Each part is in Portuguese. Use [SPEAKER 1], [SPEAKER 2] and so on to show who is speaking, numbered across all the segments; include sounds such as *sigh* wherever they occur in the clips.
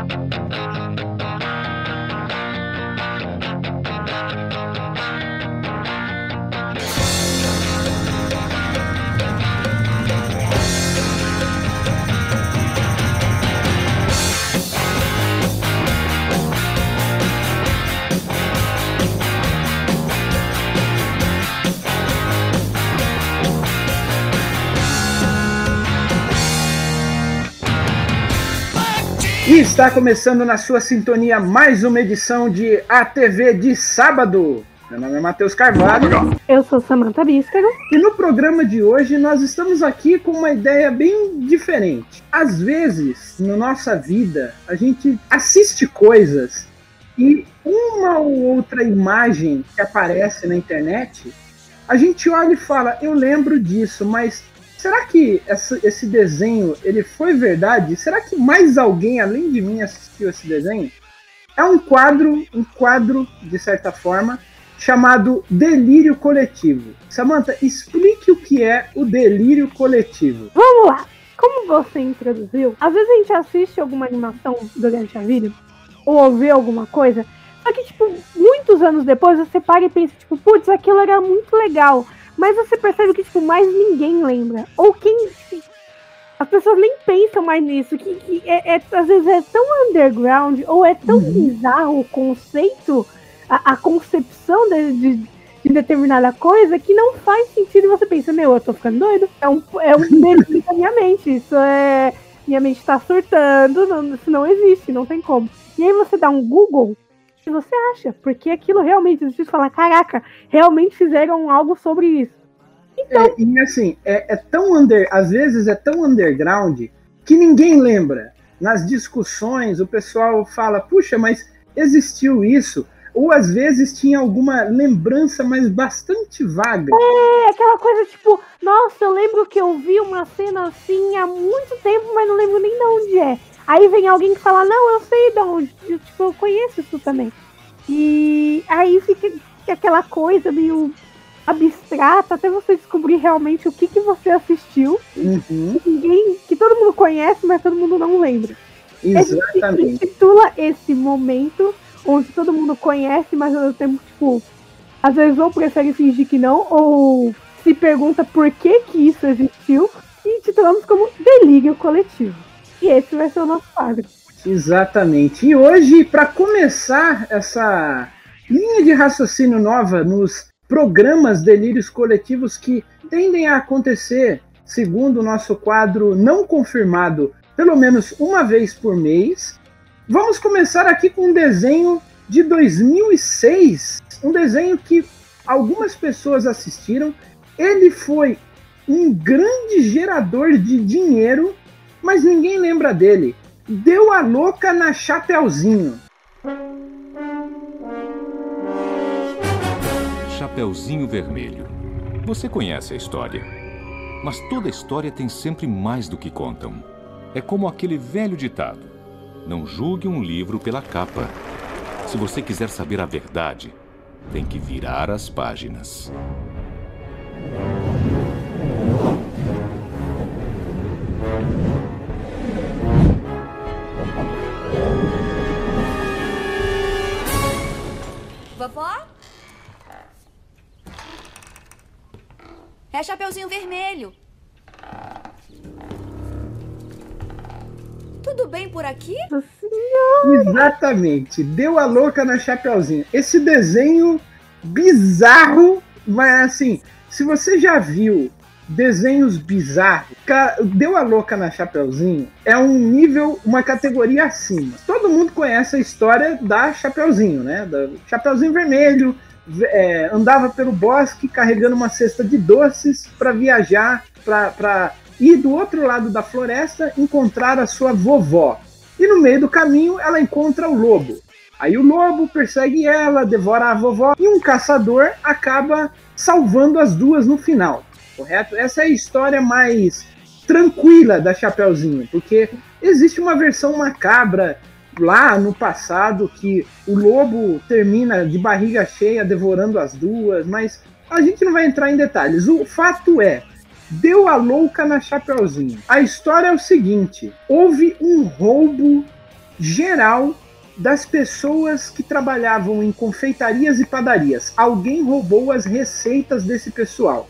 [SPEAKER 1] E está começando na sua sintonia mais uma edição de ATV de sábado. Meu nome é Matheus Carvalho.
[SPEAKER 2] Eu sou Samantha Bístero.
[SPEAKER 1] E no programa de hoje nós estamos aqui com uma ideia bem diferente. Às vezes, na nossa vida, a gente assiste coisas e uma ou outra imagem que aparece na internet, a gente olha e fala, eu lembro disso, mas Será que esse desenho ele foi verdade? Será que mais alguém além de mim assistiu esse desenho? É um quadro, um quadro de certa forma chamado delírio coletivo. Samantha, explique o que é o delírio coletivo.
[SPEAKER 2] Vamos lá. Como você introduziu, às vezes a gente assiste alguma animação durante a vida ou ouve alguma coisa, só que tipo muitos anos depois você para e pensa tipo, putz, aquilo era muito legal mas você percebe que, tipo, mais ninguém lembra. Ou quem. As pessoas nem pensam mais nisso. Que, que é, é às vezes é tão underground, ou é tão uhum. bizarro o conceito, a, a concepção de, de, de, determinada coisa, que não faz sentido. E você pensa, meu, eu tô ficando doido. É um, é um *laughs* delírio da minha mente. Isso é. Minha mente tá surtando, não, isso não existe, não tem como. E aí você dá um Google que você acha, porque aquilo realmente existe. Você fala, caraca, realmente fizeram algo sobre isso.
[SPEAKER 1] Então... É, e assim, é, é, tão under, às vezes é tão underground que ninguém lembra. Nas discussões, o pessoal fala, puxa, mas existiu isso. Ou às vezes tinha alguma lembrança, mas bastante vaga.
[SPEAKER 2] É, aquela coisa tipo, nossa, eu lembro que eu vi uma cena assim há muito tempo, mas não lembro nem de onde é. Aí vem alguém que fala, não, eu sei de onde, eu, tipo, eu conheço isso também. E aí fica aquela coisa meio abstrata até você descobrir realmente o que, que você assistiu. Uhum. Que ninguém, que todo mundo conhece, mas todo mundo não lembra.
[SPEAKER 1] Exatamente. A
[SPEAKER 2] gente intitula esse momento onde todo mundo conhece, mas ao tempo, tipo, às vezes ou prefere fingir que não, ou se pergunta por que que isso existiu, e titulamos como delírio coletivo. E esse vai ser o nosso quadro.
[SPEAKER 1] Exatamente. E hoje, para começar essa linha de raciocínio nova nos programas delírios coletivos que tendem a acontecer, segundo o nosso quadro não confirmado, pelo menos uma vez por mês. Vamos começar aqui com um desenho de 2006, um desenho que algumas pessoas assistiram. Ele foi um grande gerador de dinheiro mas ninguém lembra dele. Deu a louca na Chapeuzinho.
[SPEAKER 3] Chapeuzinho Vermelho. Você conhece a história. Mas toda história tem sempre mais do que contam. É como aquele velho ditado: Não julgue um livro pela capa. Se você quiser saber a verdade, tem que virar as páginas.
[SPEAKER 4] É Chapeuzinho Vermelho. Tudo bem por aqui?
[SPEAKER 1] Exatamente. Deu a louca na Chapeuzinho. Esse desenho bizarro, mas assim, se você já viu desenhos bizarros. Deu a louca na Chapeuzinho é um nível, uma categoria acima. Todo mundo conhece a história da Chapeuzinho, né? Da Chapeuzinho Vermelho, é, andava pelo bosque carregando uma cesta de doces para viajar, para ir do outro lado da floresta encontrar a sua vovó. E no meio do caminho ela encontra o lobo. Aí o lobo persegue ela, devora a vovó e um caçador acaba salvando as duas no final correto? Essa é a história mais tranquila da Chapeuzinho, porque existe uma versão macabra lá no passado que o lobo termina de barriga cheia devorando as duas, mas a gente não vai entrar em detalhes. O fato é, deu a louca na Chapeuzinho. A história é o seguinte: houve um roubo geral das pessoas que trabalhavam em confeitarias e padarias. Alguém roubou as receitas desse pessoal.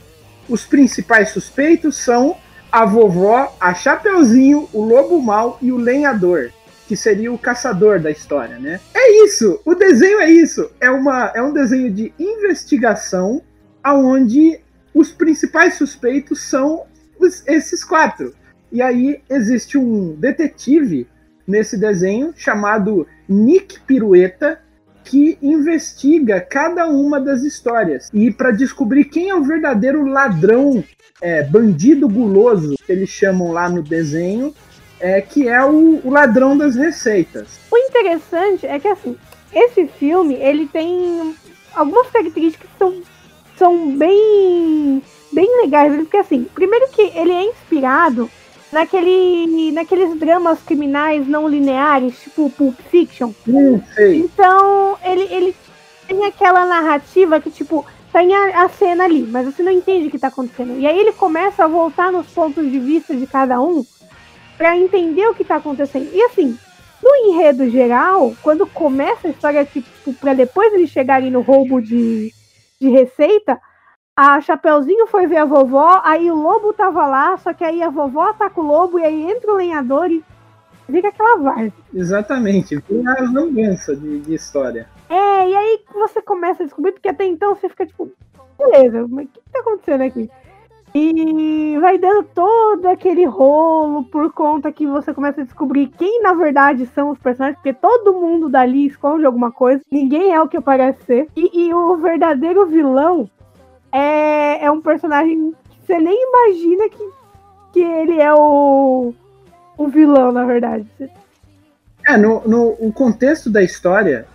[SPEAKER 1] Os principais suspeitos são a vovó, a Chapeuzinho, o Lobo Mal e o Lenhador, que seria o caçador da história, né? É isso, o desenho é isso. É, uma, é um desenho de investigação aonde os principais suspeitos são os, esses quatro. E aí existe um detetive nesse desenho chamado Nick Pirueta que investiga cada uma das histórias e para descobrir quem é o verdadeiro ladrão, é, bandido guloso que eles chamam lá no desenho, é que é o, o ladrão das receitas.
[SPEAKER 2] O interessante é que assim esse filme ele tem algumas características que são, são bem bem legais, porque assim, primeiro que ele é inspirado naquele, naqueles dramas criminais não lineares, tipo Pulp Fiction.
[SPEAKER 1] Hum,
[SPEAKER 2] então, ele, ele tem aquela narrativa que, tipo, tem a, a, cena ali, mas você não entende o que tá acontecendo. E aí ele começa a voltar nos pontos de vista de cada um para entender o que tá acontecendo. E assim, no enredo geral, quando começa a história, tipo, para depois eles chegarem no roubo de, de receita, a Chapeuzinho foi ver a vovó, aí o lobo tava lá, só que aí a vovó ataca o lobo e aí entra o lenhador e fica aquela várzea.
[SPEAKER 1] Exatamente, uma vingança de, de história.
[SPEAKER 2] É, e aí você começa a descobrir, porque até então você fica tipo, beleza, mas o que, que tá acontecendo aqui? E vai dando todo aquele rolo por conta que você começa a descobrir quem na verdade são os personagens, porque todo mundo dali esconde alguma coisa, ninguém é o que parece ser. E, e o verdadeiro vilão é, é um personagem que você nem imagina que, que ele é o, o vilão, na verdade.
[SPEAKER 1] É, no, no o contexto da história,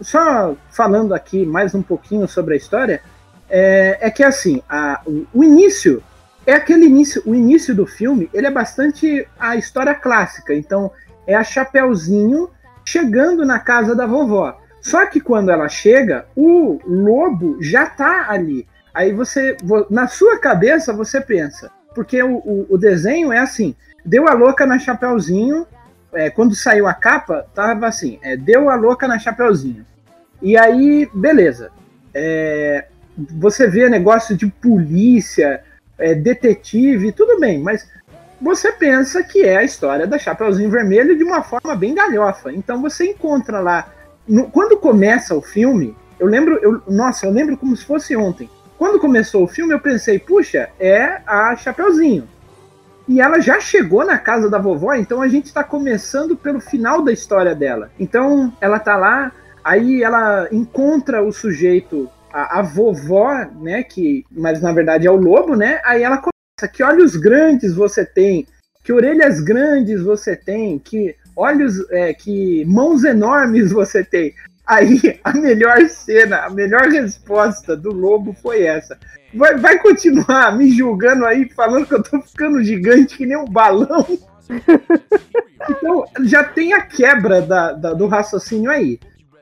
[SPEAKER 1] só falando aqui mais um pouquinho sobre a história, é, é que assim, a, o, o, início é aquele início, o início do filme, ele é bastante a história clássica. Então, é a Chapeuzinho chegando na casa da vovó. Só que quando ela chega, o lobo já tá ali. Aí você, na sua cabeça, você pensa, porque o, o, o desenho é assim: deu a louca na Chapeuzinho. É, quando saiu a capa, tava assim: é, deu a louca na Chapeuzinho. E aí, beleza. É, você vê negócio de polícia, é, detetive, tudo bem, mas você pensa que é a história da Chapeuzinho Vermelho de uma forma bem galhofa. Então você encontra lá. No, quando começa o filme, eu lembro, eu, nossa, eu lembro como se fosse ontem. Quando começou o filme, eu pensei, puxa, é a Chapeuzinho. E ela já chegou na casa da vovó, então a gente está começando pelo final da história dela. Então ela tá lá, aí ela encontra o sujeito, a, a vovó, né? Que, mas na verdade é o lobo, né? Aí ela começa, que olhos grandes você tem, que orelhas grandes você tem, que olhos, é, que mãos enormes você tem. Aí *laughs* a melhor cena, a melhor resposta do lobo foi essa. Vai, vai continuar me julgando aí, falando que eu tô ficando gigante que nem um balão. *laughs* então já tem a quebra da, da, do raciocínio aí.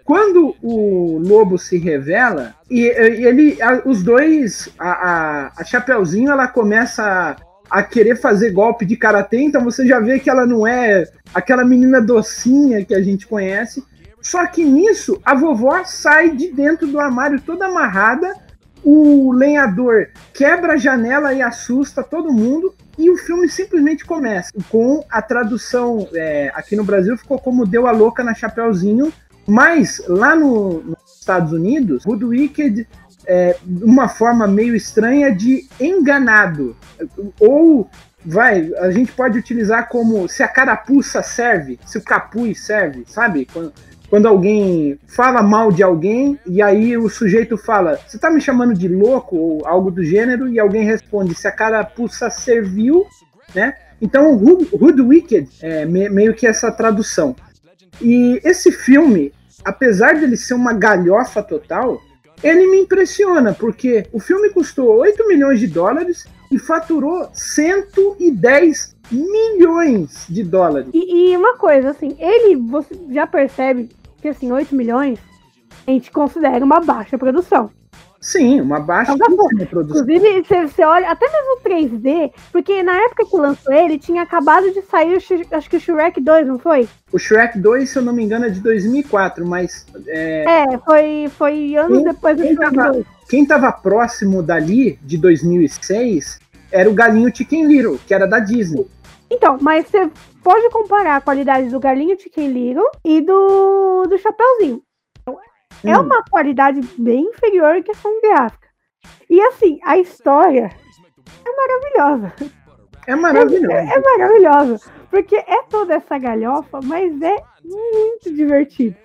[SPEAKER 1] Quando o lobo se revela, e, ele, a, os dois, a, a, a Chapeuzinho, ela começa a, a querer fazer golpe de karatê, então você já vê que ela não é aquela menina docinha que a gente conhece. Só que nisso, a vovó sai de dentro do armário toda amarrada, o lenhador quebra a janela e assusta todo mundo, e o filme simplesmente começa com a tradução é, aqui no Brasil ficou como Deu a Louca na Chapeuzinho, mas lá no, nos Estados Unidos, Good Wicked é uma forma meio estranha de enganado, ou vai, a gente pode utilizar como se a carapuça serve, se o capuz serve, sabe? Quando, quando alguém fala mal de alguém e aí o sujeito fala, você tá me chamando de louco ou algo do gênero e alguém responde se a carapuça serviu, né? Então, Hood Wicked é meio que essa tradução. E esse filme, apesar dele ser uma galhofa total, ele me impressiona, porque o filme custou 8 milhões de dólares e faturou 110 milhões de dólares.
[SPEAKER 2] E, e, uma coisa, assim, ele, você já percebe que, assim, 8 milhões, a gente considera uma baixa produção.
[SPEAKER 1] Sim, uma baixa
[SPEAKER 2] Então, tá
[SPEAKER 1] produção.
[SPEAKER 2] Inclusive, você, você olha, até mesmo o 3D, porque na época que lançou ele, tinha acabado de sair, acho que o Shrek 2, não foi?
[SPEAKER 1] O Shrek 2, se eu não me engano, é de 2004, mas é,
[SPEAKER 2] É, foi, foi anos
[SPEAKER 1] Quem-
[SPEAKER 2] depois do
[SPEAKER 1] quem
[SPEAKER 2] Shrek
[SPEAKER 1] tava-
[SPEAKER 2] 2.
[SPEAKER 1] quem tava próximo dali, de 2006, era o Galinho Chicken Little, que era da Disney.
[SPEAKER 2] Então, mas você pode comparar a qualidade do Galinho Chicken Little e do, do Chapeuzinho. É
[SPEAKER 1] Hum.
[SPEAKER 2] uma qualidade bem inferior em questão gráfica. E assim, a história é maravilhosa.
[SPEAKER 1] É maravilhoso.
[SPEAKER 2] É maravilhosa. Porque é toda essa galhofa, mas é muito divertido.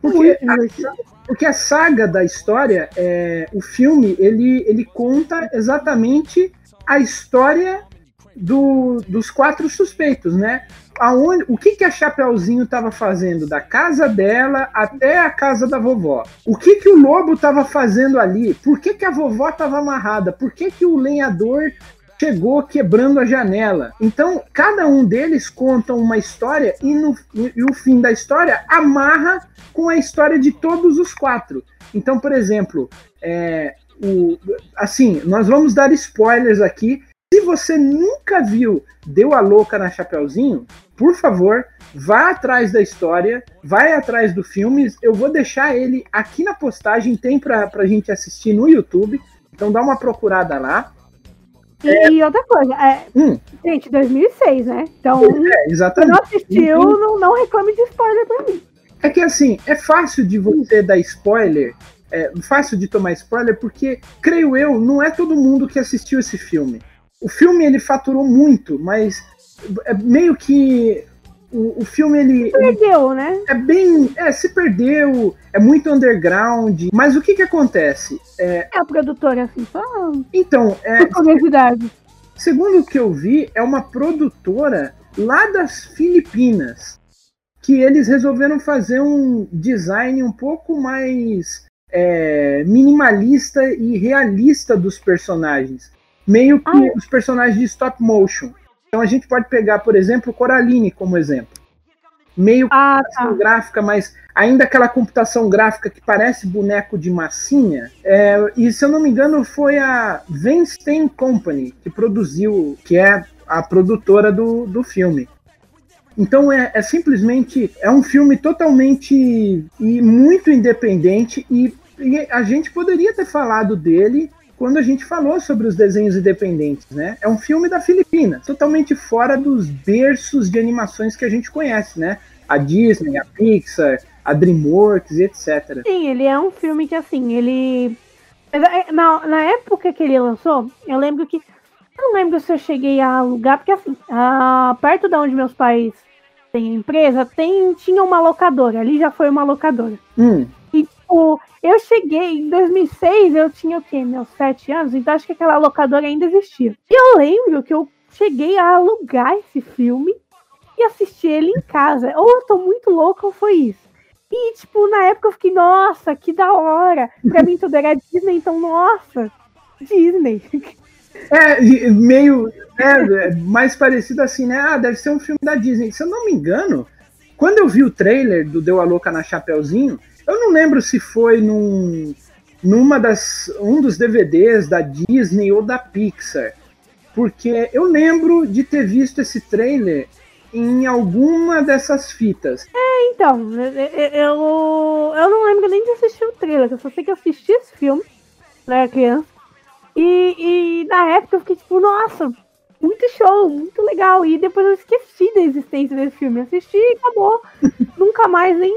[SPEAKER 1] Porque
[SPEAKER 2] Muito
[SPEAKER 1] a,
[SPEAKER 2] divertido.
[SPEAKER 1] porque a saga da história, é, o filme, ele, ele conta exatamente a história do- dos quatro suspeitos, né? Aonde, o que, que a Chapeuzinho estava fazendo da casa dela até a casa da vovó? O que, que o lobo estava fazendo ali? Por que, que a vovó estava amarrada? Por que, que o lenhador chegou quebrando a janela? Então, cada um deles conta uma história e, no, e o fim da história amarra com a história de todos os quatro. Então, por exemplo, é, o, assim, nós vamos dar spoilers aqui. Se você nunca viu Deu a Louca na Chapeuzinho, por favor, vá atrás da história, vai atrás do filme. Eu vou deixar ele aqui na postagem, tem pra, pra gente assistir no YouTube. Então dá uma procurada lá.
[SPEAKER 2] E outra coisa, é,
[SPEAKER 1] Hum,
[SPEAKER 2] gente, 2006, né? Então,
[SPEAKER 1] é,
[SPEAKER 2] se
[SPEAKER 1] exatamente.
[SPEAKER 2] não assistiu, não, não reclame de spoiler pra mim.
[SPEAKER 1] É que assim, é fácil de você dar spoiler, é fácil de tomar spoiler, porque, creio eu, não é todo mundo que assistiu esse filme. O filme ele faturou muito, mas é meio que o, o filme ele, ele
[SPEAKER 2] Perdeu, né?
[SPEAKER 1] é bem. É, se perdeu, é muito underground. Mas o que que acontece?
[SPEAKER 2] É a produtora, assim, só
[SPEAKER 1] Então, é,
[SPEAKER 2] curiosidade.
[SPEAKER 1] segundo o que eu vi, é uma produtora lá das Filipinas que eles resolveram fazer um design um pouco mais é, minimalista e realista dos personagens, meio que
[SPEAKER 2] Ah, é?
[SPEAKER 1] os personagens de stop motion. Então a gente pode pegar, por exemplo, Coraline como exemplo, meio
[SPEAKER 2] Ah, tá.
[SPEAKER 1] computação gráfica, mas ainda aquela computação gráfica que parece boneco de massinha. É, e se eu não me engano, foi a Venstein Company que produziu, que é a produtora do, do filme. Então é, é simplesmente é um filme totalmente e muito independente e, e a gente poderia ter falado dele quando a gente falou sobre os desenhos independentes, né? É um filme da Filipina, totalmente fora dos berços de animações que a gente conhece, né? A Disney, a Pixar, a DreamWorks e etc.
[SPEAKER 2] Sim, ele é um filme que, assim, ele. Na, na época que ele lançou, eu lembro que. Eu não lembro se eu cheguei a alugar, porque, assim, perto de onde meus pais têm empresa, tem, tinha uma locadora. Ali já foi uma locadora.
[SPEAKER 1] Hum,
[SPEAKER 2] tipo, eu cheguei em 2006, eu tinha o quê? Meus sete anos, então acho que aquela locadora ainda existia. E eu lembro que eu cheguei a alugar esse filme e assistir ele em casa. Ou eu tô muito louca ou foi isso. E, tipo, na época eu fiquei, nossa, que da hora. Pra mim tudo era Disney, então, nossa, Disney. *laughs*
[SPEAKER 1] É, meio é, mais parecido assim, né? Ah, deve ser um filme da Disney. Se eu não me engano, quando eu vi o trailer do Deu a Louca na Chapeuzinho, eu não lembro se foi num, numa das um dos DVDs da Disney ou da Pixar, porque eu lembro de ter visto esse trailer em alguma dessas fitas.
[SPEAKER 2] Então, eu, eu, não lembro nem de assistir o trailer, eu só sei que assisti esse filme, era criança. E, e na época eu fiquei tipo, nossa, muito show, muito legal. E depois eu esqueci da existência desse filme. Assisti e acabou. *laughs* Nunca mais nem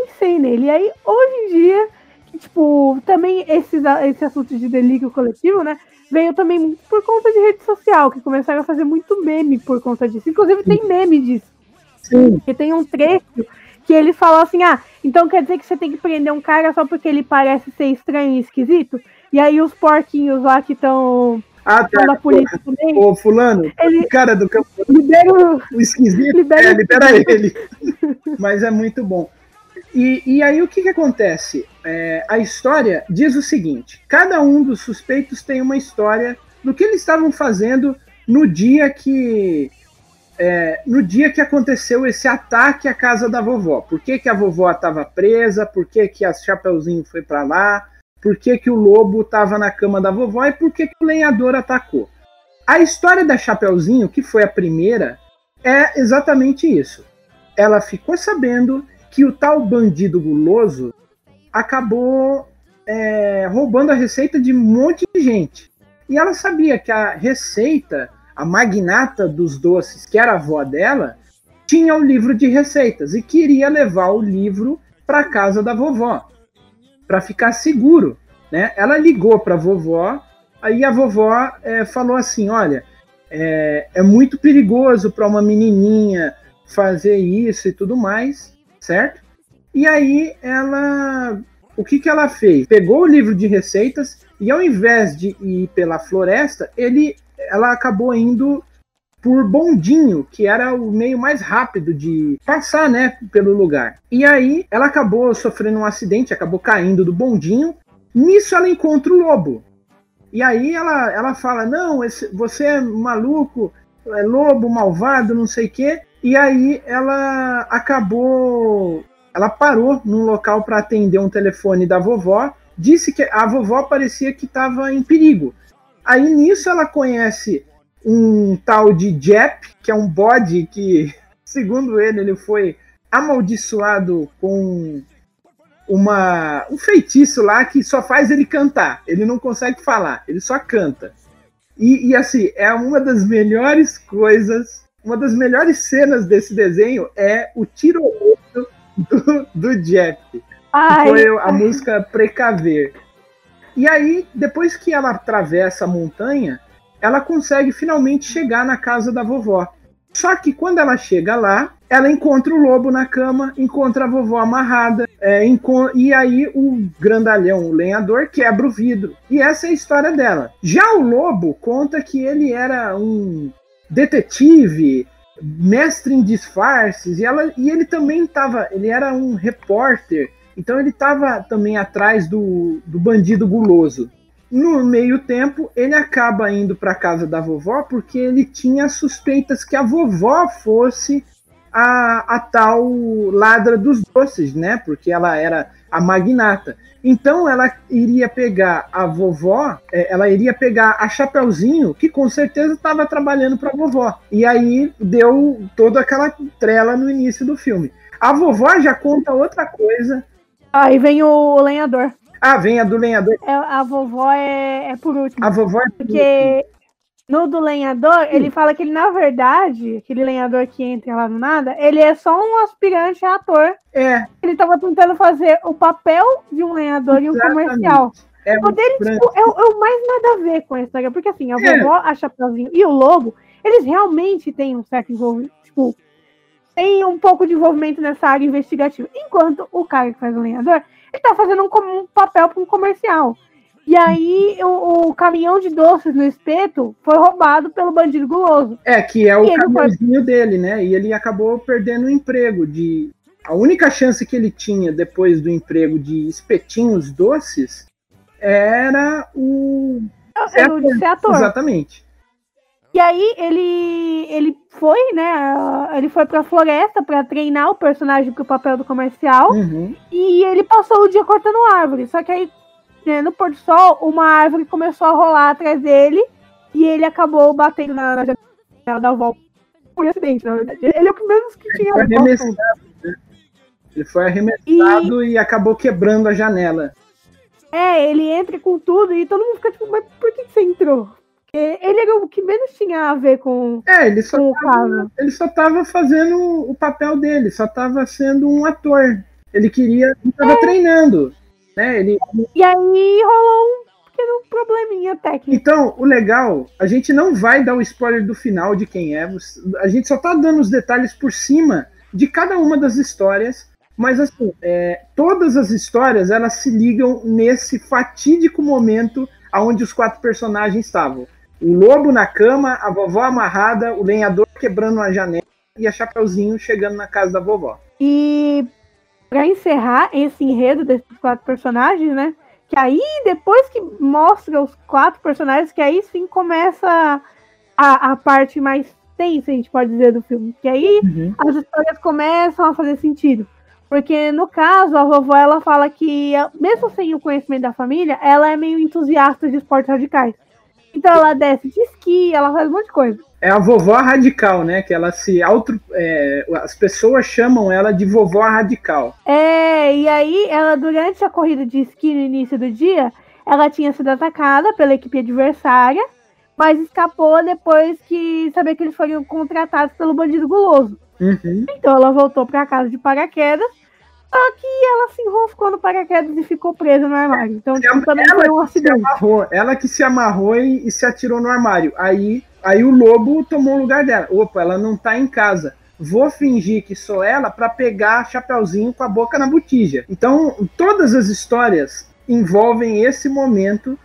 [SPEAKER 2] pensei nele. E aí, hoje em dia, que, tipo, também esses, esse assunto de delírio coletivo, né? Veio também muito por conta de rede social, que começaram a fazer muito meme por conta disso. Inclusive tem meme disso.
[SPEAKER 1] Sim.
[SPEAKER 2] Porque tem um trecho que ele falou assim: ah, então quer dizer que você tem que prender um cara só porque ele parece ser estranho e esquisito? E aí os porquinhos lá que estão
[SPEAKER 1] Ah, tá.
[SPEAKER 2] da polícia também,
[SPEAKER 1] Ô, fulano,
[SPEAKER 2] ele
[SPEAKER 1] o cara do campo
[SPEAKER 2] libera o.
[SPEAKER 1] o esquisito,
[SPEAKER 2] Libera
[SPEAKER 1] é, libera ele. *laughs* Mas é muito bom. E, e aí o que, que acontece? É, a história diz o seguinte: cada um dos suspeitos tem uma história do que eles estavam fazendo no dia que é, no dia que aconteceu esse ataque à casa da vovó. Por que, que a vovó estava presa? Por que, que a Chapeuzinho foi para lá? por que, que o lobo estava na cama da vovó e por que, que o lenhador atacou. A história da Chapeuzinho, que foi a primeira, é exatamente isso. Ela ficou sabendo que o tal bandido guloso acabou é, roubando a receita de um monte de gente. E ela sabia que a receita, a magnata dos doces, que era a avó dela, tinha o um livro de receitas e queria levar o livro para casa da vovó, para ficar seguro. Né? Ela ligou para a vovó, aí a vovó é, falou assim: Olha, é, é muito perigoso para uma menininha fazer isso e tudo mais, certo? E aí ela, o que que ela fez? Pegou o livro de receitas e ao invés de ir pela floresta, ele, ela acabou indo por bondinho, que era o meio mais rápido de passar, né, pelo lugar. E aí ela acabou sofrendo um acidente, acabou caindo do bondinho. Nisso ela encontra o lobo. E aí ela, ela fala: Não, esse, você é maluco, é lobo, malvado, não sei o quê. E aí ela acabou. Ela parou num local para atender um telefone da vovó. Disse que a vovó parecia que estava em perigo. Aí nisso ela conhece um tal de Jep, que é um bode que, *laughs* segundo ele, ele foi amaldiçoado com uma um feitiço lá que só faz ele cantar. Ele não consegue falar, ele só canta. E, e assim, é uma das melhores coisas, uma das melhores cenas desse desenho é o tiro do, do Jeff. Ai, foi a música Precaver. E aí, depois que ela atravessa a montanha, ela consegue finalmente chegar na casa da vovó. Só que quando ela chega lá, ela encontra o lobo na cama, encontra a vovó amarrada, é, e aí o grandalhão, o lenhador, quebra o vidro. E essa é a história dela. Já o lobo conta que ele era um detetive, mestre em disfarces, e, ela, e ele também estava, ele era um repórter, então ele estava também atrás do, do bandido guloso. No meio tempo, ele acaba indo para casa da vovó porque ele tinha suspeitas que a vovó fosse a, a tal ladra dos doces, né? Porque ela era a magnata. Então ela iria pegar a vovó, é, ela iria pegar a Chapeuzinho, que com certeza estava trabalhando para a vovó. E aí deu toda aquela trela no início do filme. A vovó já conta outra coisa.
[SPEAKER 2] Aí vem o lenhador.
[SPEAKER 1] Ah, vem a do lenhador.
[SPEAKER 2] É, a vovó é, é por último.
[SPEAKER 1] A vovó é
[SPEAKER 2] por Porque último. No do lenhador, ele fala que ele, na verdade, aquele lenhador que entra lá no nada, ele é só um aspirante a ator.
[SPEAKER 1] É.
[SPEAKER 2] Ele tava tentando fazer o papel de um lenhador em um comercial. É o dele, tipo, é, é, o mais nada a ver com a história. Porque assim, a é. vovó, a Chapeuzinho e o Lobo, eles realmente têm um certo envolvimento. Tipo, tem um pouco de envolvimento nessa área investigativa. Enquanto o cara que faz o lenhador, ele tá fazendo um, um papel para um comercial. E aí o, o, caminhão de doces no espeto foi roubado pelo bandido guloso.
[SPEAKER 1] É, que é o caminhãozinho foi... dele, né? E ele acabou perdendo o emprego de. A única chance que ele tinha depois do emprego de espetinhos doces era o.
[SPEAKER 2] Ser ator. Ser ator.
[SPEAKER 1] Exatamente.
[SPEAKER 2] E aí ele ele foi, né? Ele foi pra floresta para treinar o personagem pro papel do comercial.
[SPEAKER 1] Uhum.
[SPEAKER 2] E ele passou o dia cortando árvore. Só que aí, né, no pôr do sol, uma árvore começou a rolar atrás dele. E ele acabou batendo na, na janela da volta por acidente, na verdade. Ele é o primeiro que tinha.
[SPEAKER 1] Ele foi arremessado, né? Ele foi arremessado e... e acabou quebrando a janela.
[SPEAKER 2] É, ele entra com tudo e todo mundo fica tipo, mas por que você entrou? Ele era o que menos tinha a ver com,
[SPEAKER 1] é, ele só tava, Ele só tava fazendo o papel dele, só tava sendo um ator. Ele queria, ele tava é. treinando. Né? Ele...
[SPEAKER 2] E aí rolou um pequeno probleminha técnico.
[SPEAKER 1] Então, o legal, a gente não vai dar o spoiler do final de quem é. A gente só tá dando os detalhes por cima de cada uma das histórias. Mas assim, é, todas as histórias elas se ligam nesse fatídico momento aonde os quatro personagens estavam o lobo na cama, a vovó amarrada, o lenhador quebrando uma janela e a Chapeuzinho chegando na casa da vovó.
[SPEAKER 2] E para encerrar esse enredo desses quatro personagens, né? Que aí, depois que mostra os quatro personagens, que aí sim começa a, a parte mais tensa, a gente pode dizer, do filme. Que aí uhum. as histórias começam a fazer sentido. Porque no caso, a vovó ela fala que, mesmo sem o conhecimento da família, ela é meio entusiasta de esportes radicais. Então ela desce de esqui, ela faz um monte de coisa.
[SPEAKER 1] É a vovó radical, né? Que ela se auto. É, as pessoas chamam ela de vovó radical.
[SPEAKER 2] É, e aí ela, durante a corrida de esqui no início do dia, ela tinha sido atacada pela equipe adversária, mas escapou depois que sabia que eles foram contratados pelo bandido guloso.
[SPEAKER 1] Uhum.
[SPEAKER 2] Então ela voltou para casa de paraquedas, só que ela se enroscou no paraquedas e ficou presa no armário. Então tipo, também
[SPEAKER 1] ela
[SPEAKER 2] foi um acidente.
[SPEAKER 1] amarrou, ela que se amarrou e, e se atirou no armário. Aí, aí o lobo tomou o lugar dela. Opa, ela não tá em casa. Vou fingir que sou ela para pegar Chapeuzinho com a boca na botija. Então, todas as histórias envolvem esse momento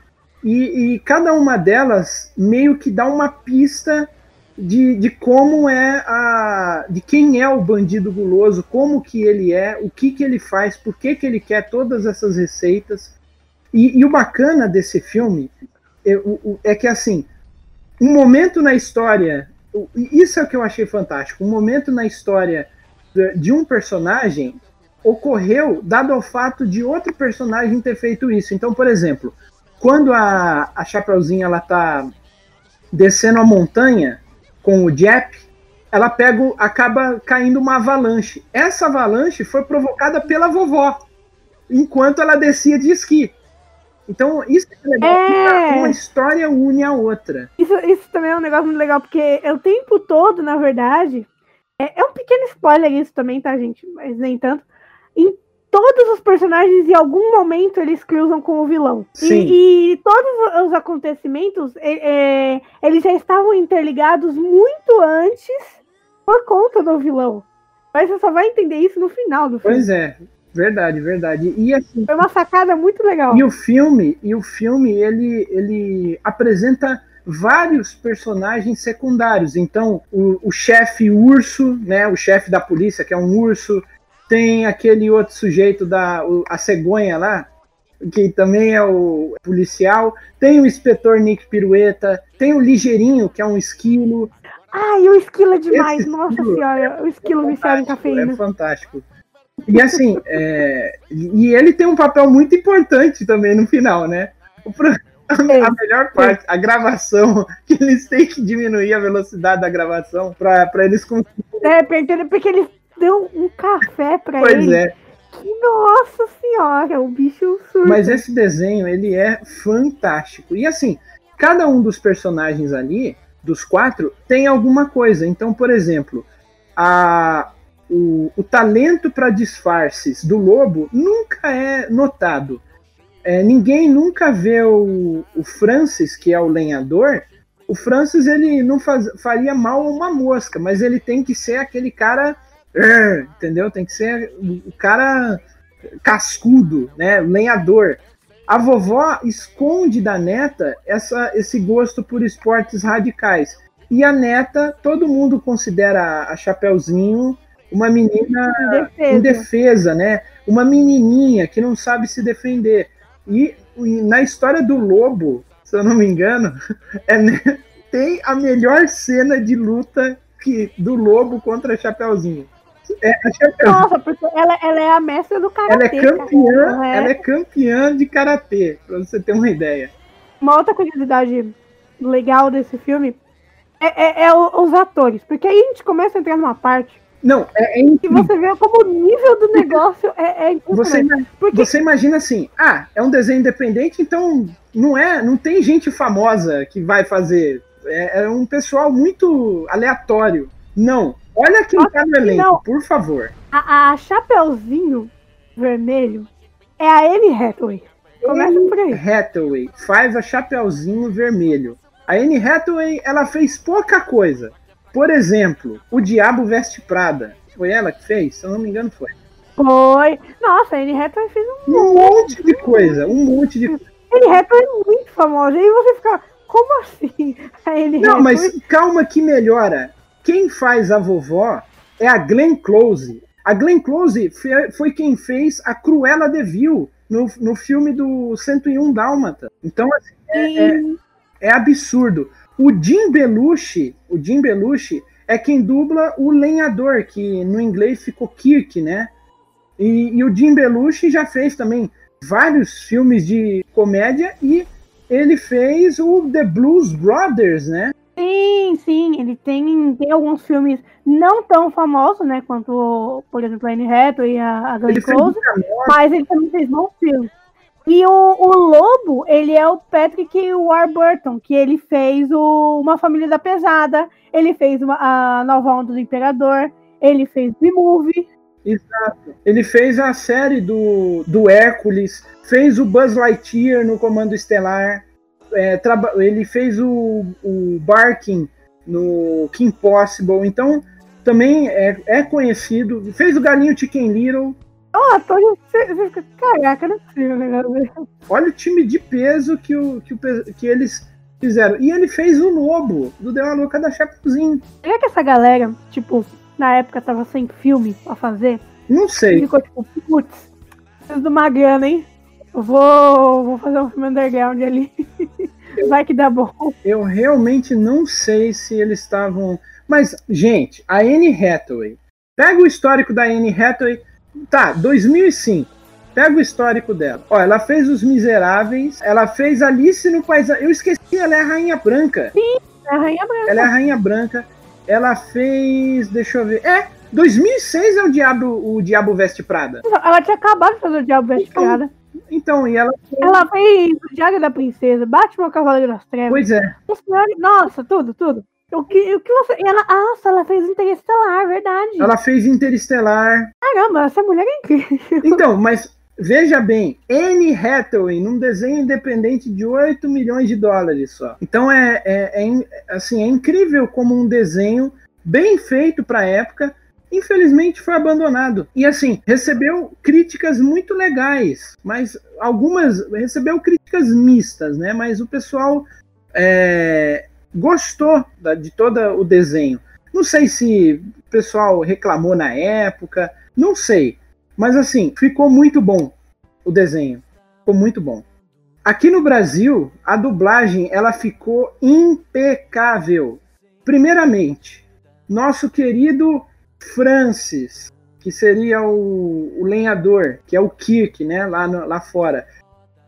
[SPEAKER 1] e, e cada uma delas meio que dá uma pista de, de como é a. de quem é o bandido guloso, como que ele é, o que que ele faz, por que que ele quer todas essas receitas. E, e o bacana desse filme é, é que assim, um momento na história. Isso é o que eu achei fantástico. Um momento na história de- um personagem ocorreu dado ao fato de outro personagem ter feito isso. Então, por exemplo, quando a, a Chapeuzinho ela tá descendo a montanha com o Jep, ela pega, acaba caindo uma avalanche. Essa avalanche foi provocada pela vovó, enquanto ela descia de esqui. Então, isso é legal.
[SPEAKER 2] É.
[SPEAKER 1] Uma história une a outra.
[SPEAKER 2] Isso, isso também é um negócio muito legal, porque é o tempo todo, na verdade, é, é um pequeno spoiler isso também, tá, gente? Mas nem tanto. Em todos os personagens, em algum momento, eles cruzam com o vilão. E-
[SPEAKER 1] Sim.
[SPEAKER 2] E, todos os acontecimentos, é, é, eles já estavam interligados muito antes por conta do vilão. Mas você só vai entender isso no final do filme.
[SPEAKER 1] Pois é, verdade, verdade. E assim,
[SPEAKER 2] Foi uma sacada muito legal.
[SPEAKER 1] E o filme, e o filme ele, ele apresenta vários personagens secundários. Então, o, o chefe urso, né, o chefe da polícia, que é um urso, tem aquele outro sujeito da o- a cegonha lá, que também é o policial, tem o inspetor Nick Pirueta, tem o ligeirinho, que é um esquilo.
[SPEAKER 2] Ai, o esquilo é demais.
[SPEAKER 1] Esse
[SPEAKER 2] Nossa
[SPEAKER 1] esquilo
[SPEAKER 2] senhora, o esquilo viciado em cafeína.
[SPEAKER 1] É fantástico. E assim, é, e ele tem um papel muito importante também no final, né? Pro- a melhor parte, a gravação, *laughs* que eles têm que diminuir a velocidade da gravação para eles conseguirem.
[SPEAKER 2] É, porque eles deu um café pra
[SPEAKER 1] Pois
[SPEAKER 2] ele.
[SPEAKER 1] é.
[SPEAKER 2] Que, nossa senhora, o bicho surta.
[SPEAKER 1] Mas esse desenho, ele é fantástico. E assim, cada um dos personagens ali, dos quatro, tem alguma coisa. Então, por exemplo, a, o, o talento para disfarces do lobo nunca é notado. É, ninguém nunca vê o, o Francis, que é o lenhador. O Francis ele não faz, faria mal a uma mosca, mas ele tem que ser aquele cara, "Arr", entendeu? Tem que ser o cara cascudo, né? Lenhador. A vovó esconde da neta essa, esse gosto por esportes radicais. E a neta, todo mundo considera a Chapeuzinho uma menina
[SPEAKER 2] Defesa.
[SPEAKER 1] indefesa, né? Uma menininha que não sabe se defender. E, e na história do lobo, se eu não me engano, *laughs* é, tem a melhor cena de luta que, do lobo contra a Chapeuzinho. É, Chapeuzinho
[SPEAKER 2] Nossa, porque ela, ela é a mestra do karatê.
[SPEAKER 1] ela é campeã,
[SPEAKER 2] cara. É.
[SPEAKER 1] ela é campeã de karatê, pra você ter uma ideia.
[SPEAKER 2] Uma outra curiosidade legal desse filme é, é- é os atores. Porque aí a gente começa a entrar numa parte
[SPEAKER 1] Não, é, é
[SPEAKER 2] que
[SPEAKER 1] incrível.
[SPEAKER 2] você vê como o nível do negócio é, é
[SPEAKER 1] Você.
[SPEAKER 2] Porque
[SPEAKER 1] você imagina assim, ah, é um desenho independente, então não é, não tem gente famosa que vai fazer. É, é um pessoal muito aleatório. Não. Olha quem tá no elenco,
[SPEAKER 2] não.
[SPEAKER 1] por favor.
[SPEAKER 2] a, a Chapeuzinho Vermelho é a Anne Hathaway. Começa por aí.
[SPEAKER 1] Hathaway faz a Chapeuzinho Vermelho. A Anne Hathaway, ela fez pouca coisa. Por exemplo, O Diabo Veste Prada. Foi ela que fez? Se eu não me engano, foi.
[SPEAKER 2] Foi. Nossa, a Anne Hathaway fez um.
[SPEAKER 1] Um monte de coisa, um monte de
[SPEAKER 2] Anne Hathaway é muito famosa. E aí você fica, como assim? *laughs* A Anne
[SPEAKER 1] Não,
[SPEAKER 2] Hathaway?
[SPEAKER 1] mas calma que melhora. Quem faz a vovó é a Glenn Close. A Glenn Close foi quem fez a Cruella de Vil no, no filme do 101 Dálmata. Então, assim,
[SPEAKER 2] E-
[SPEAKER 1] é absurdo. O Jim Belushi, o Jim Belushi é quem dubla o lenhador, que no inglês ficou Kirk, né? E, e o Jim Belushi já fez também vários filmes de comédia e ele fez o The Blues Brothers, né?
[SPEAKER 2] Sim, sim, ele tem, tem alguns filmes não tão famosos, né, quanto, por exemplo, a Anne Hathaway e a, a Glenn Close, mas ele também fez bons filmes. E o, o Lobo, ele é o Patrick Warburton, que ele fez o Uma Família da Pesada, ele fez uma, a Nova Onda do Imperador, ele fez B-Movie.
[SPEAKER 1] Exato. Ele fez a série do, do Hércules, fez o Buzz Lightyear no Comando Estelar, é, ele fez o, o Barking no Kim Possible, então também é, é conhecido. Fez o Galinho Chicken Little.
[SPEAKER 2] Oh, ator, caraca, não é possível negócio
[SPEAKER 1] Olha o time de peso que, o, que, o, que eles fizeram. E ele fez o Lobo, do Deu a Louca da Chapeuzinho.
[SPEAKER 2] Será que essa galera, tipo, na época tava sem filme pra fazer?
[SPEAKER 1] Não sei.
[SPEAKER 2] E ficou tipo, putz, preciso de uma grana, hein? Vou, vou fazer um filme underground ali. Vai que dá bom.
[SPEAKER 1] Eu realmente não sei se eles estavam. Mas, gente, a Anne Hathaway. Pega o histórico da Anne Hathaway. Tá, 2005. Pega o histórico dela. Ó, ela fez Os Miseráveis. Ela fez Alice no País. Eu esqueci, ela é a Rainha Branca.
[SPEAKER 2] Sim, é a Rainha Branca.
[SPEAKER 1] Ela é a Rainha Branca. Ela fez. Deixa eu ver. É, 2006 é o Diabo, o Diabo Veste Prada.
[SPEAKER 2] Ela tinha acabado de fazer o Diabo Veste então, Prada.
[SPEAKER 1] Então, e ela.
[SPEAKER 2] Ela fez o Diário da Princesa, Batman Cavaleiro das Trevas.
[SPEAKER 1] Pois é.
[SPEAKER 2] Nossa, tudo, tudo. O que, o que você. Ela, nossa, ela fez Interestelar, verdade.
[SPEAKER 1] Ela fez Interestelar.
[SPEAKER 2] Caramba, essa mulher é incrível.
[SPEAKER 1] Então, mas veja bem, Anne Hathaway num desenho independente de 8 milhões de dólares só. Então é, é, é assim, é incrível como um desenho bem feito para a época infelizmente foi abandonado. E assim, recebeu críticas muito legais, mas algumas recebeu críticas mistas, né? Mas o pessoal é, gostou da, de todo o desenho. Não sei se o pessoal reclamou na época, não sei. Mas assim, ficou muito bom o desenho. Ficou muito bom. Aqui no Brasil, a dublagem ela ficou impecável. Primeiramente, nosso querido Francis, que seria o, o lenhador, que é o Kirk, né, lá, no, lá fora.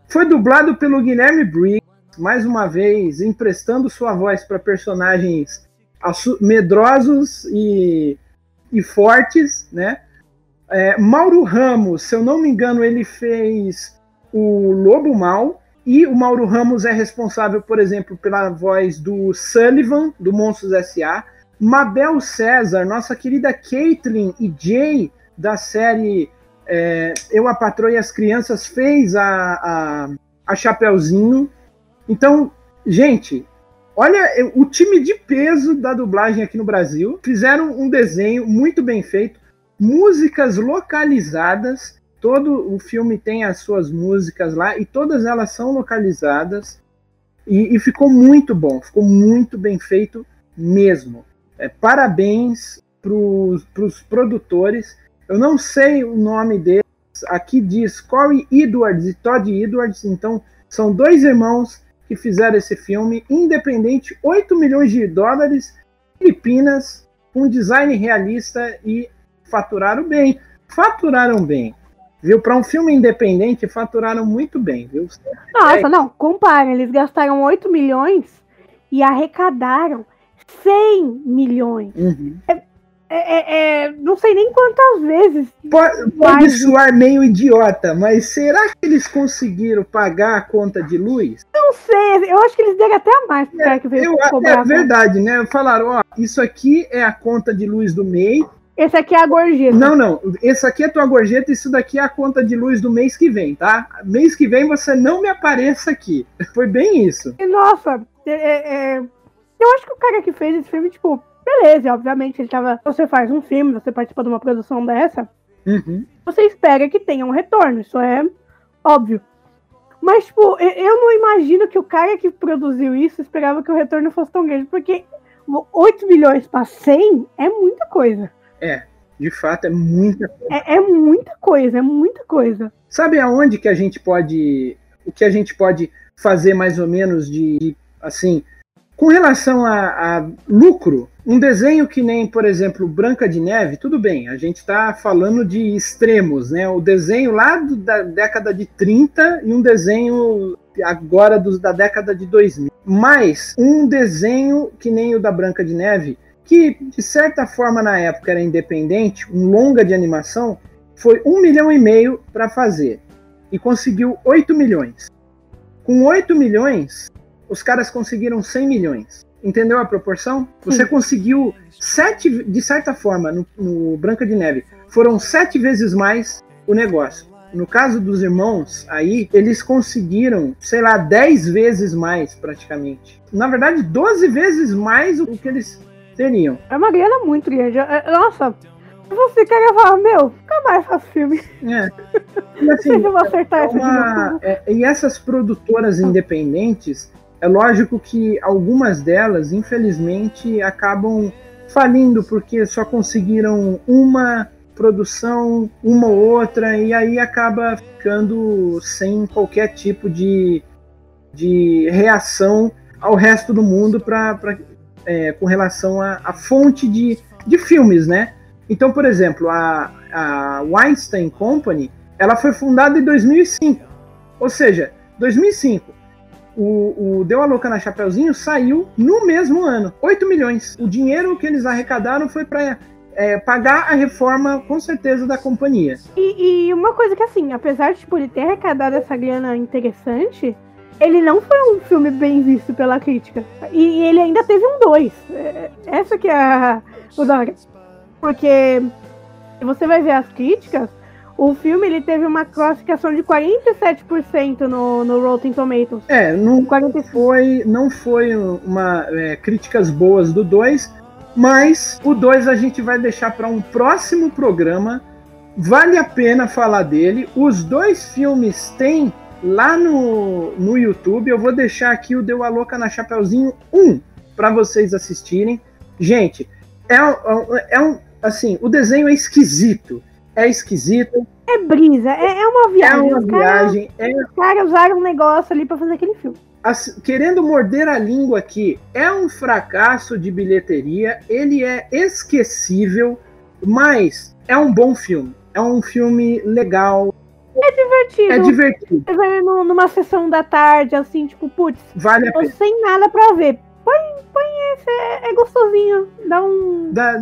[SPEAKER 1] Foi dublado pelo Guilherme Briggs, mais uma vez emprestando sua voz para personagens medrosos e, e fortes, né? É, Mauro Ramos, se eu não me engano, ele fez o Lobo Mal, e o Mauro Ramos é responsável, por exemplo, pela voz do Sullivan, do Monstros S.A., Mabel César, nossa querida Caitlin e Jay da série é, Eu, a Patroa e as Crianças fez a, a, a Chapeuzinho. Então, gente, olha o time de peso da dublagem aqui no Brasil. Fizeram um desenho muito bem feito, músicas localizadas. Todo o filme tem as suas músicas lá e todas elas são localizadas. E, e ficou muito bom, ficou muito bem feito mesmo. É, parabéns para os produtores. Eu não sei o nome deles. Aqui diz Corey Edwards e Todd Edwards. Então, são dois irmãos que fizeram esse filme independente, 8 milhões de dólares, Filipinas, com design realista e faturaram bem. Faturaram bem. Viu? Para um filme independente, faturaram muito bem, viu?
[SPEAKER 2] Nossa, é. não, compare, eles gastaram 8 milhões e arrecadaram 100 milhões. Uhum. É, é, é, é, não sei nem quantas vezes.
[SPEAKER 1] Pode, pode soar meio idiota, mas será que eles conseguiram pagar a conta de luz?
[SPEAKER 2] Não sei, eu acho que eles deram até a mais
[SPEAKER 1] é, que veio eu, cobrar. É verdade, né? Falaram, ó, isso aqui é a conta de luz do mês.
[SPEAKER 2] Esse aqui é a gorjeta.
[SPEAKER 1] Não, não. Esse aqui é a tua gorjeta, isso daqui é a conta de luz do mês que vem, tá? Mês que vem você não me apareça aqui. *laughs* Foi bem isso.
[SPEAKER 2] E, nossa, é, é eu acho que o cara que fez esse filme, tipo, beleza, obviamente, ele tava. Você faz um filme, você participa de uma produção dessa, uhum. você espera que tenha um retorno, isso é óbvio. Mas, tipo, eu não imagino que o cara que produziu isso esperava que o retorno fosse tão grande, porque 8 milhões para 100 é muita coisa.
[SPEAKER 1] É, de fato, é muita
[SPEAKER 2] coisa. É, é, muita coisa, é muita coisa.
[SPEAKER 1] Sabe aonde que a gente pode. O que a gente pode fazer mais ou menos de, assim, Com relação a, a, lucro, um desenho que nem, por exemplo, Branca de Neve, tudo bem, a gente está falando de extremos, né? O desenho lá do, da década de 30 e um desenho agora do, da década de 2000. Mas um desenho que nem o da Branca de Neve, que de certa forma na época era independente, um longa de animação, foi um milhão e meio para fazer e conseguiu 8 milhões. Com 8 milhões, os caras conseguiram 100 milhões. Entendeu a proporção? Você conseguiu sete, de certa forma, no, no, Branca de Neve, foram sete vezes mais o negócio. No caso dos irmãos, aí, eles conseguiram, sei lá, dez vezes mais, praticamente. Na verdade, 12 vezes mais o que eles teriam.
[SPEAKER 2] É uma grana muito grande. É, nossa, você quer falar, meu, nunca mais faço filme.
[SPEAKER 1] É. *laughs* E, assim,
[SPEAKER 2] acertar
[SPEAKER 1] é uma, é, e essas produtoras independentes, é lógico que algumas delas, infelizmente, acabam falindo porque só conseguiram uma produção, uma ou outra, e aí acaba ficando sem qualquer tipo de, de reação ao resto do mundo pra, pra é, com relação à fonte de, de filmes, né? Então, por exemplo, a, a Weinstein Company, ela foi fundada em 2005. Ou seja, 2005 o, o Deu a Louca na Chapeuzinho saiu no mesmo ano, 8 milhões. O dinheiro que eles arrecadaram foi para é, pagar a reforma, com certeza, da companhia.
[SPEAKER 2] E, e, uma coisa que, assim, apesar de tipo, ele ter arrecadado essa grana interessante, ele não foi um filme bem visto pela crítica. E, ele ainda teve um 2. É, essa que é a, o. Porque você vai ver as críticas, o filme ele teve uma classificação de 47% no, no Rotten Tomatoes.
[SPEAKER 1] É, não foi, não foi uma é, críticas boas do 2, mas o 2 a gente vai deixar para um próximo programa. Vale a pena falar dele. Os dois filmes têm lá no, no YouTube. Eu vou deixar aqui o Deu a Louca na Chapeuzinho 1 para vocês assistirem. Gente, é, é, é um. Assim, o desenho é esquisito é esquisito.
[SPEAKER 2] É brisa, é, é uma viagem.
[SPEAKER 1] É uma viagem. É...
[SPEAKER 2] Os caras usaram um negócio ali para fazer aquele filme.
[SPEAKER 1] As, querendo morder a língua aqui, é um fracasso de bilheteria, ele é esquecível, mas é um bom filme. É um filme legal.
[SPEAKER 2] É divertido.
[SPEAKER 1] É divertido.
[SPEAKER 2] Você vai numa sessão da tarde, assim, tipo, putz,
[SPEAKER 1] vale a pena.
[SPEAKER 2] sem nada pra ver. Põe, põe esse, é, é gostosinho. Dá um.
[SPEAKER 1] Da,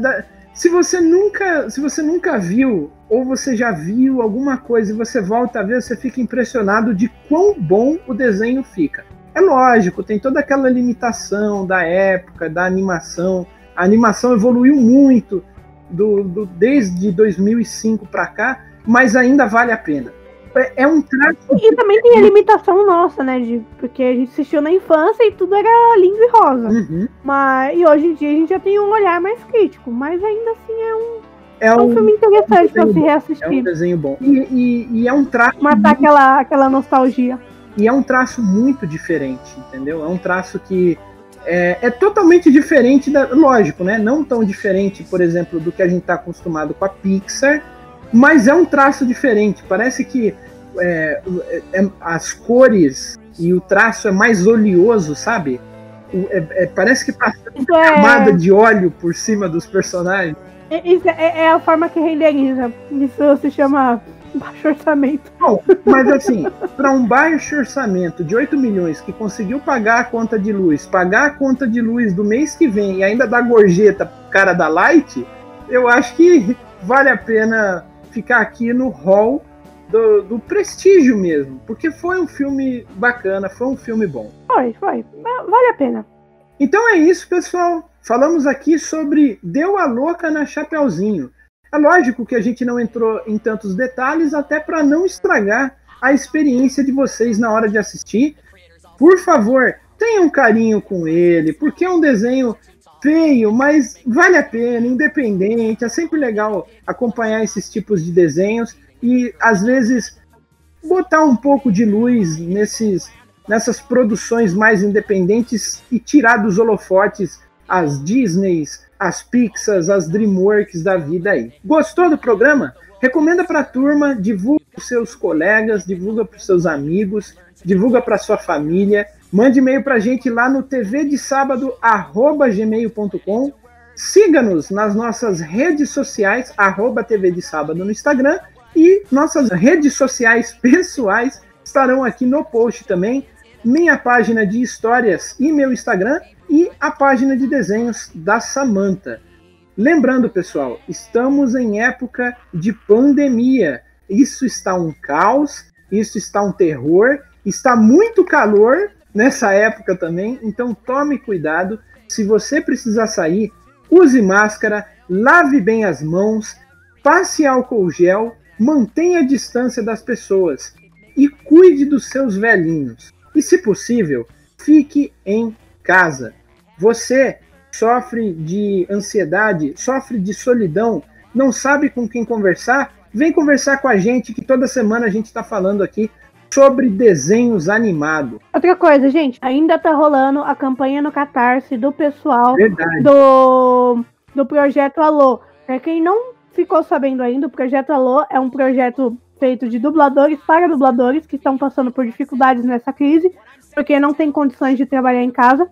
[SPEAKER 1] se você nunca, se você nunca viu ou você já viu alguma coisa e você volta a ver, você fica impressionado de quão bom o desenho fica. É lógico, tem toda aquela limitação da época, da animação. A animação evoluiu muito do, do desde 2005 para cá, mas ainda vale a pena. É, é um traço.
[SPEAKER 2] E também tem a limitação nossa, né? De, porque a gente assistiu na infância e tudo era lindo e rosa.
[SPEAKER 1] Uhum.
[SPEAKER 2] Mas, e hoje em dia a gente já tem um olhar mais crítico, mas ainda assim é um.
[SPEAKER 1] É,
[SPEAKER 2] é um, filme interessante é um pra se reassistir. É
[SPEAKER 1] um desenho bom. E, e, e é um traço.
[SPEAKER 2] Matar muito... aquela, aquela nostalgia.
[SPEAKER 1] E é um traço muito diferente, entendeu? É um traço que é, é, totalmente diferente da. Lógico, né? Não tão diferente, por exemplo, do que a gente está acostumado com a Pixar mas é um traço diferente. Parece que é, é, as cores e o traço é mais oleoso, sabe? É, é, parece que passa uma é- camada de óleo por cima dos personagens.
[SPEAKER 2] É, é, a forma que renderiza. Isso se chama baixo orçamento.
[SPEAKER 1] Bom, mas assim, para um baixo orçamento de 8 milhões que conseguiu pagar a conta de luz, pagar a conta de luz do mês que vem e ainda dar gorjeta cara da Light, eu acho que vale a pena ficar aqui no hall do, do, prestígio mesmo, porque foi um filme bacana, foi um filme bom.
[SPEAKER 2] Foi, foi. Vale a pena.
[SPEAKER 1] Então é isso, pessoal. Falamos aqui sobre Deu a Louca na Chapeuzinho. É lógico que a gente não entrou em tantos detalhes, até para não estragar a experiência de vocês na hora de assistir. Por favor, tenham carinho com ele, porque é um desenho feio, mas vale a pena, independente. É sempre legal acompanhar esses tipos de desenhos e às vezes botar um pouco de luz nesses nessas produções mais independentes e tirar dos holofotes as Disneys, as Pixars, as DreamWorks da vida aí. Gostou do programa? Recomenda para a turma, divulga para seus colegas, divulga para seus amigos, divulga para sua família Mande e-mail para a gente lá no tvdesábado@gmail.com. Siga-nos nas nossas redes sociais, arroba TV de Sábado no Instagram e nossas redes sociais pessoais estarão aqui no post também. Minha página de histórias e meu Instagram e a página de desenhos da Samanta. Lembrando, pessoal, estamos em época de pandemia. Isso está um caos, isso está um terror, está muito calor nessa época também, então tome cuidado. Se você precisar sair, use máscara, lave bem as mãos, passe álcool gel, mantenha a distância das pessoas e cuide dos seus velhinhos. E, se possível, fique em casa. Você sofre de ansiedade, sofre de solidão, não sabe com quem conversar? Vem conversar com a gente, que toda semana a gente está falando aqui sobre desenhos animados.
[SPEAKER 2] Outra coisa, gente, ainda tá rolando a campanha no Catarse do pessoal
[SPEAKER 1] Verdade.
[SPEAKER 2] do, do projeto Alô. Pra quem não ficou sabendo ainda, o projeto Alô é um projeto feito de dubladores para dubladores que estão passando por dificuldades nessa crise, porque não tem condições de trabalhar em casa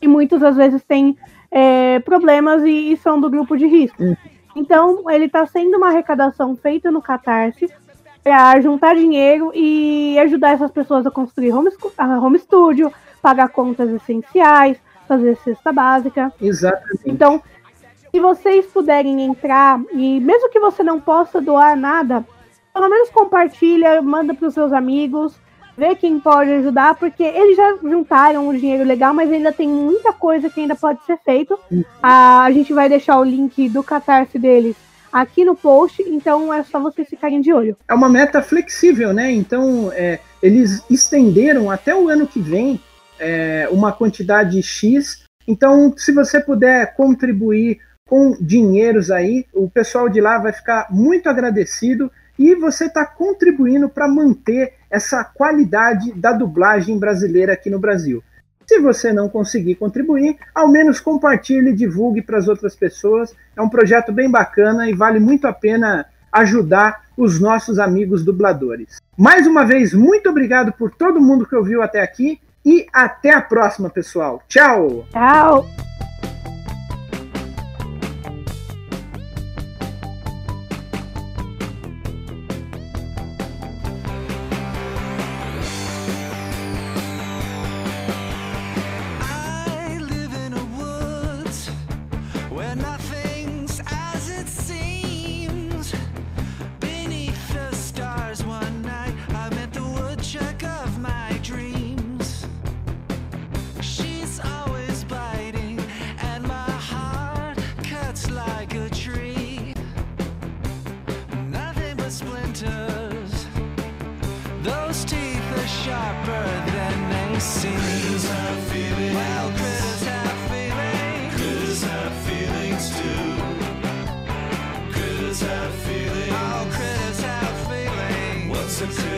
[SPEAKER 2] e muitos às vezes têm é, problemas e, e, são do grupo de risco.
[SPEAKER 1] Uhum.
[SPEAKER 2] Então, ele está sendo uma arrecadação feita no Catarse para juntar dinheiro e ajudar essas pessoas a construir home, home studio, pagar contas essenciais, fazer cesta básica.
[SPEAKER 1] Exatamente.
[SPEAKER 2] Então, se vocês puderem entrar, e mesmo que você não possa doar nada, pelo menos compartilha, manda para os seus amigos, vê quem pode ajudar, porque eles já juntaram um dinheiro legal, mas ainda tem muita coisa que ainda pode ser feito.
[SPEAKER 1] Uhum.
[SPEAKER 2] A, a gente vai deixar o link do catarse deles aqui no post, então é só vocês ficarem de olho.
[SPEAKER 1] É uma meta flexível, né? Então, é, eles estenderam até o ano que vem é, uma quantidade X. Então, se você puder contribuir com dinheiros aí, o pessoal de lá vai ficar muito agradecido e você está contribuindo para manter essa qualidade da dublagem brasileira aqui no Brasil. Se você não conseguir contribuir, ao menos compartilhe e divulgue para as outras pessoas. É um projeto bem bacana e vale muito a pena ajudar os nossos amigos dubladores. Mais uma vez, muito obrigado por todo mundo que ouviu até aqui e até a próxima, pessoal. Tchau!
[SPEAKER 2] Tchau!
[SPEAKER 5] Those teeth are sharper than they seem. Critters have feelings. Well, critters have feelings. Critters have feelings too. Critters have feelings. All critters have feelings. What's a critter?